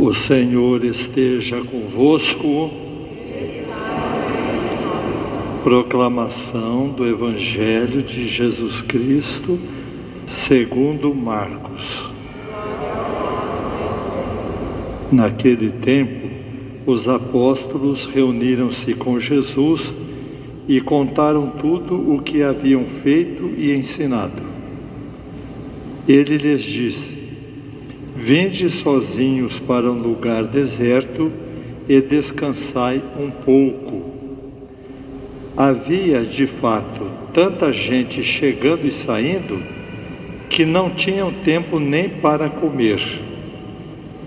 O Senhor esteja convosco. Proclamação do Evangelho de Jesus Cristo, segundo Marcos. Naquele tempo, os apóstolos reuniram-se com Jesus e contaram tudo o que haviam feito e ensinado. Ele lhes disse: Vinde sozinhos para um lugar deserto e descansai um pouco. Havia, de fato, tanta gente chegando e saindo que não tinham tempo nem para comer.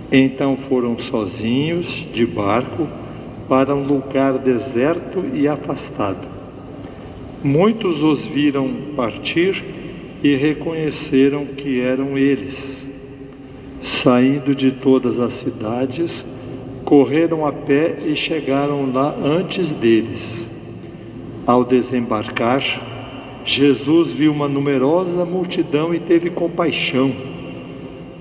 Então foram sozinhos de barco para um lugar deserto e afastado. Muitos os viram partir e reconheceram que eram eles Saindo de todas as cidades, correram a pé e chegaram lá antes deles. Ao desembarcar, Jesus viu uma numerosa multidão e teve compaixão,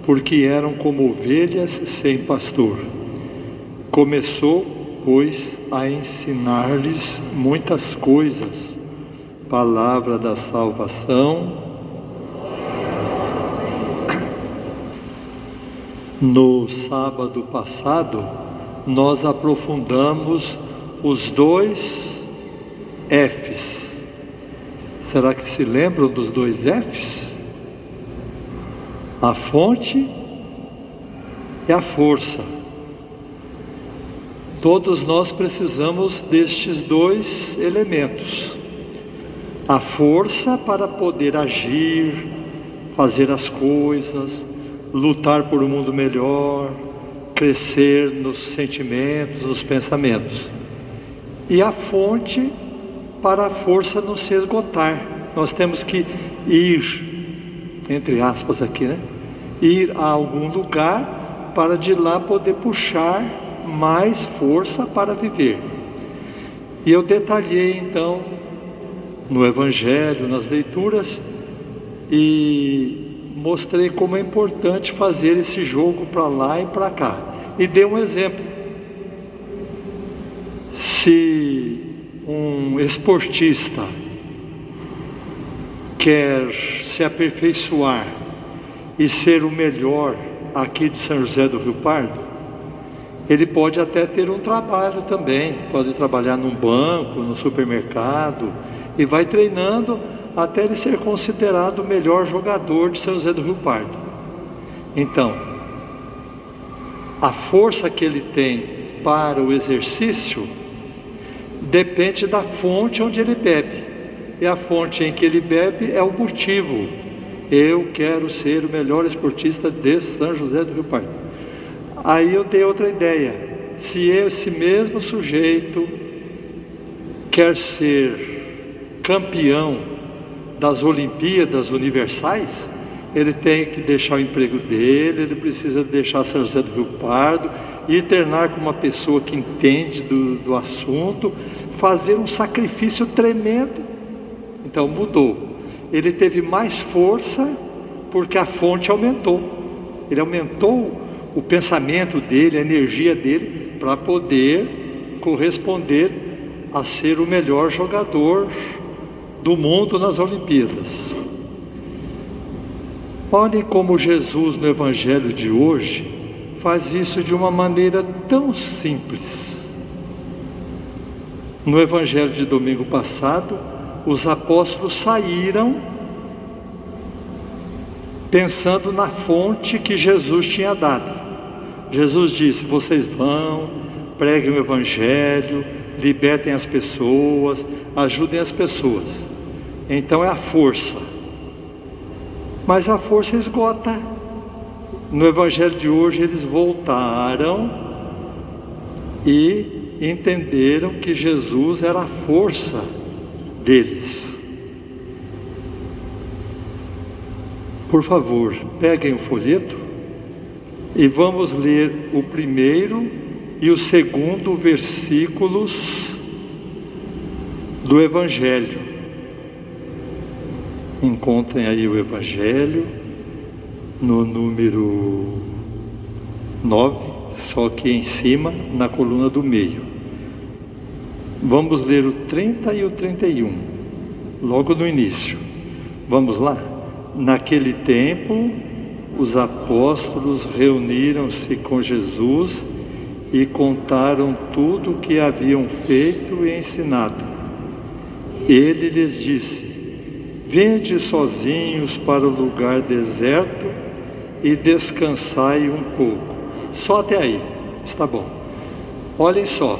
porque eram como ovelhas sem pastor. Começou, pois, a ensinar-lhes muitas coisas. Palavra da salvação No sábado passado, nós aprofundamos os dois Fs. Será que se lembram dos dois Fs? A fonte e a força. Todos nós precisamos destes dois elementos. A força para poder agir, fazer as coisas, lutar por um mundo melhor, crescer nos sentimentos, nos pensamentos. E a fonte para a força não se esgotar. Nós temos que ir, entre aspas aqui, né? Ir a algum lugar para de lá poder puxar mais força para viver. E eu detalhei então no Evangelho, nas leituras, e mostrei como é importante fazer esse jogo para lá e para cá. E dei um exemplo. Se um esportista quer se aperfeiçoar e ser o melhor aqui de São José do Rio Pardo, ele pode até ter um trabalho também, pode trabalhar num banco, no supermercado, e vai treinando até ele ser considerado o melhor jogador de São José do Rio Pardo. Então, a força que ele tem para o exercício depende da fonte onde ele bebe. E a fonte em que ele bebe é o motivo. Eu quero ser o melhor esportista de São José do Rio Pardo. Aí eu dei outra ideia. Se esse mesmo sujeito quer ser campeão das Olimpíadas Universais, ele tem que deixar o emprego dele, ele precisa deixar São José do Rio Pardo, ir internar com uma pessoa que entende do, do assunto, fazer um sacrifício tremendo. Então mudou. Ele teve mais força porque a fonte aumentou. Ele aumentou o pensamento dele, a energia dele, para poder corresponder a ser o melhor jogador do mundo nas Olimpíadas. Olhem como Jesus no Evangelho de hoje faz isso de uma maneira tão simples. No Evangelho de domingo passado, os apóstolos saíram pensando na fonte que Jesus tinha dado. Jesus disse: Vocês vão, preguem o Evangelho, libertem as pessoas, ajudem as pessoas. Então é a força. Mas a força esgota. No Evangelho de hoje eles voltaram e entenderam que Jesus era a força deles. Por favor, peguem o folheto e vamos ler o primeiro e o segundo versículos do Evangelho. Encontrem aí o Evangelho no número 9, só que em cima, na coluna do meio. Vamos ler o 30 e o 31, logo no início. Vamos lá? Naquele tempo, os apóstolos reuniram-se com Jesus e contaram tudo o que haviam feito e ensinado. Ele lhes disse: Vende sozinhos para o lugar deserto e descansai um pouco. Só até aí, está bom. Olhem só,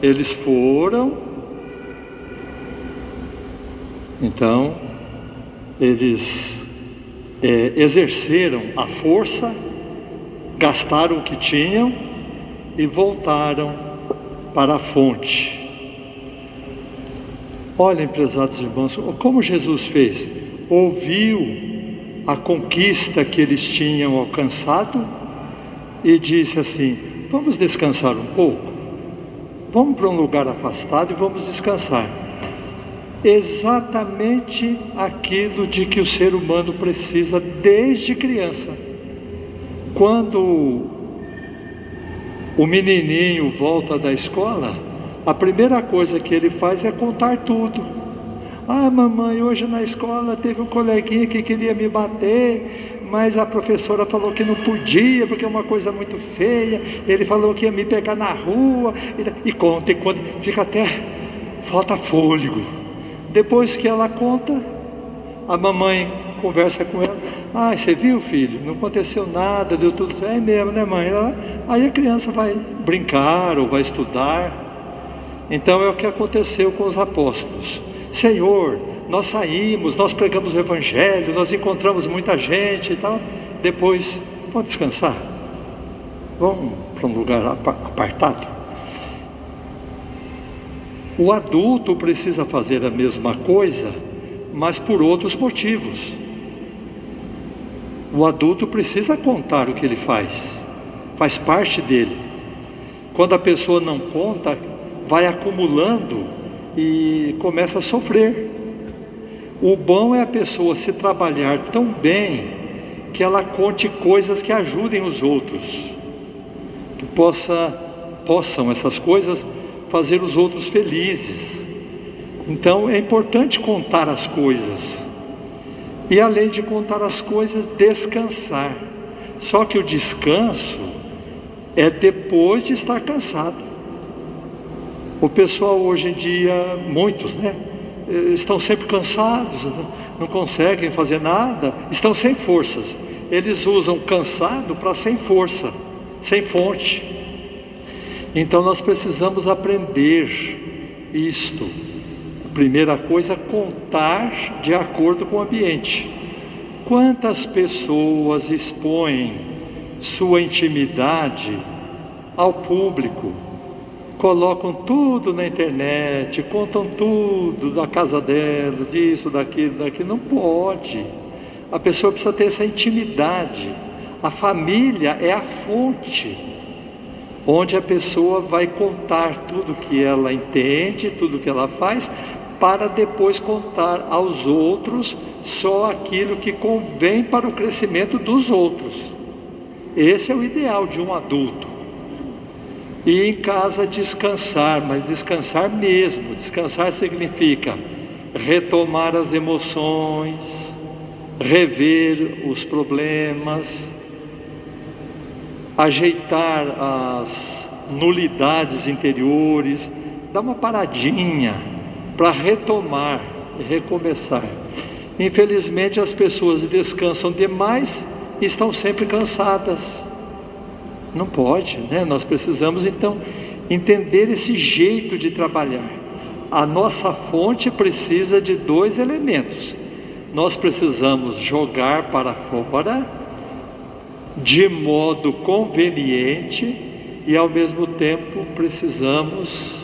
eles foram, então, eles é, exerceram a força, gastaram o que tinham e voltaram para a fonte. Olhem, prezados irmãos, como Jesus fez. Ouviu a conquista que eles tinham alcançado e disse assim: Vamos descansar um pouco, vamos para um lugar afastado e vamos descansar. Exatamente aquilo de que o ser humano precisa desde criança. Quando o menininho volta da escola, a primeira coisa que ele faz é contar tudo. Ah, mamãe, hoje na escola teve um coleguinha que queria me bater, mas a professora falou que não podia, porque é uma coisa muito feia. Ele falou que ia me pegar na rua. E, conta, e conta, fica até falta fôlego. Depois que ela conta, a mamãe conversa com ela. Ah, você viu, filho? Não aconteceu nada, deu tudo certo. É mesmo, né, mãe? Aí a criança vai brincar ou vai estudar. Então é o que aconteceu com os apóstolos. Senhor, nós saímos, nós pregamos o Evangelho, nós encontramos muita gente e tal. Depois, pode descansar. Vamos para um lugar apartado. O adulto precisa fazer a mesma coisa, mas por outros motivos. O adulto precisa contar o que ele faz, faz parte dele. Quando a pessoa não conta, vai acumulando e começa a sofrer. O bom é a pessoa se trabalhar tão bem que ela conte coisas que ajudem os outros, que possa, possam essas coisas fazer os outros felizes. Então é importante contar as coisas. E além de contar as coisas, descansar. Só que o descanso é depois de estar cansado. O pessoal hoje em dia, muitos, né? Estão sempre cansados, não conseguem fazer nada, estão sem forças. Eles usam cansado para sem força, sem fonte. Então nós precisamos aprender isto. A primeira coisa, contar de acordo com o ambiente. Quantas pessoas expõem sua intimidade ao público? Colocam tudo na internet, contam tudo da casa dela, disso, daquilo, daquilo. Não pode. A pessoa precisa ter essa intimidade. A família é a fonte onde a pessoa vai contar tudo que ela entende, tudo que ela faz, para depois contar aos outros só aquilo que convém para o crescimento dos outros. Esse é o ideal de um adulto. E em casa descansar, mas descansar mesmo. Descansar significa retomar as emoções, rever os problemas, ajeitar as nulidades interiores, dar uma paradinha para retomar e recomeçar. Infelizmente as pessoas descansam demais e estão sempre cansadas. Não pode, né? Nós precisamos então entender esse jeito de trabalhar. A nossa fonte precisa de dois elementos. Nós precisamos jogar para fora de modo conveniente e ao mesmo tempo precisamos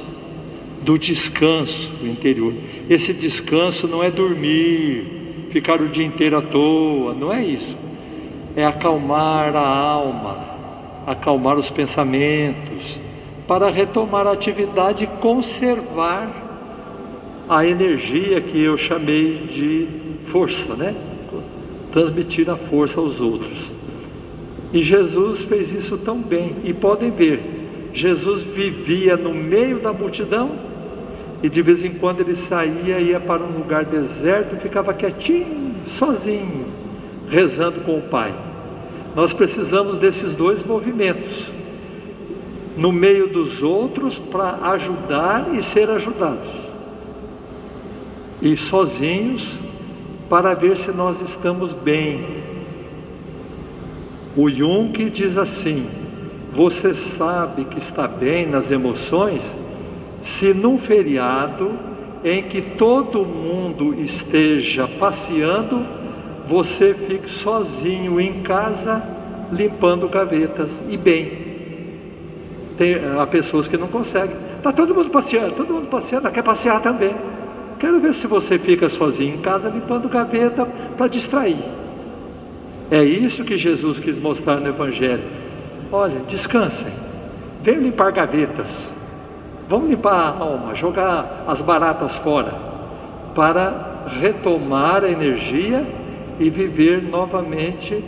do descanso interior. Esse descanso não é dormir, ficar o dia inteiro à toa, não é isso. É acalmar a alma, acalmar os pensamentos, para retomar a atividade e conservar a energia que eu chamei de força, né? Transmitir a força aos outros. E Jesus fez isso tão bem. E podem ver, Jesus vivia no meio da multidão e de vez em quando ele saía, ia para um lugar deserto e ficava quietinho, sozinho, rezando com o Pai. Nós precisamos desses dois movimentos. No meio dos outros para ajudar e ser ajudados. E sozinhos para ver se nós estamos bem. O Jung diz assim: você sabe que está bem nas emoções se num feriado em que todo mundo esteja passeando, você fique sozinho em casa limpando gavetas e bem. Tem, há pessoas que não conseguem. Está todo mundo passeando, todo mundo passeando, quer passear também. Quero ver se você fica sozinho em casa limpando gaveta para distrair. É isso que Jesus quis mostrar no Evangelho. Olha, descansem, venham limpar gavetas, vamos limpar a alma, jogar as baratas fora, para retomar a energia e viver novamente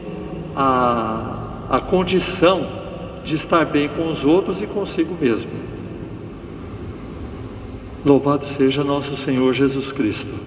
a, a condição de estar bem com os outros e consigo mesmo. Louvado seja nosso Senhor Jesus Cristo.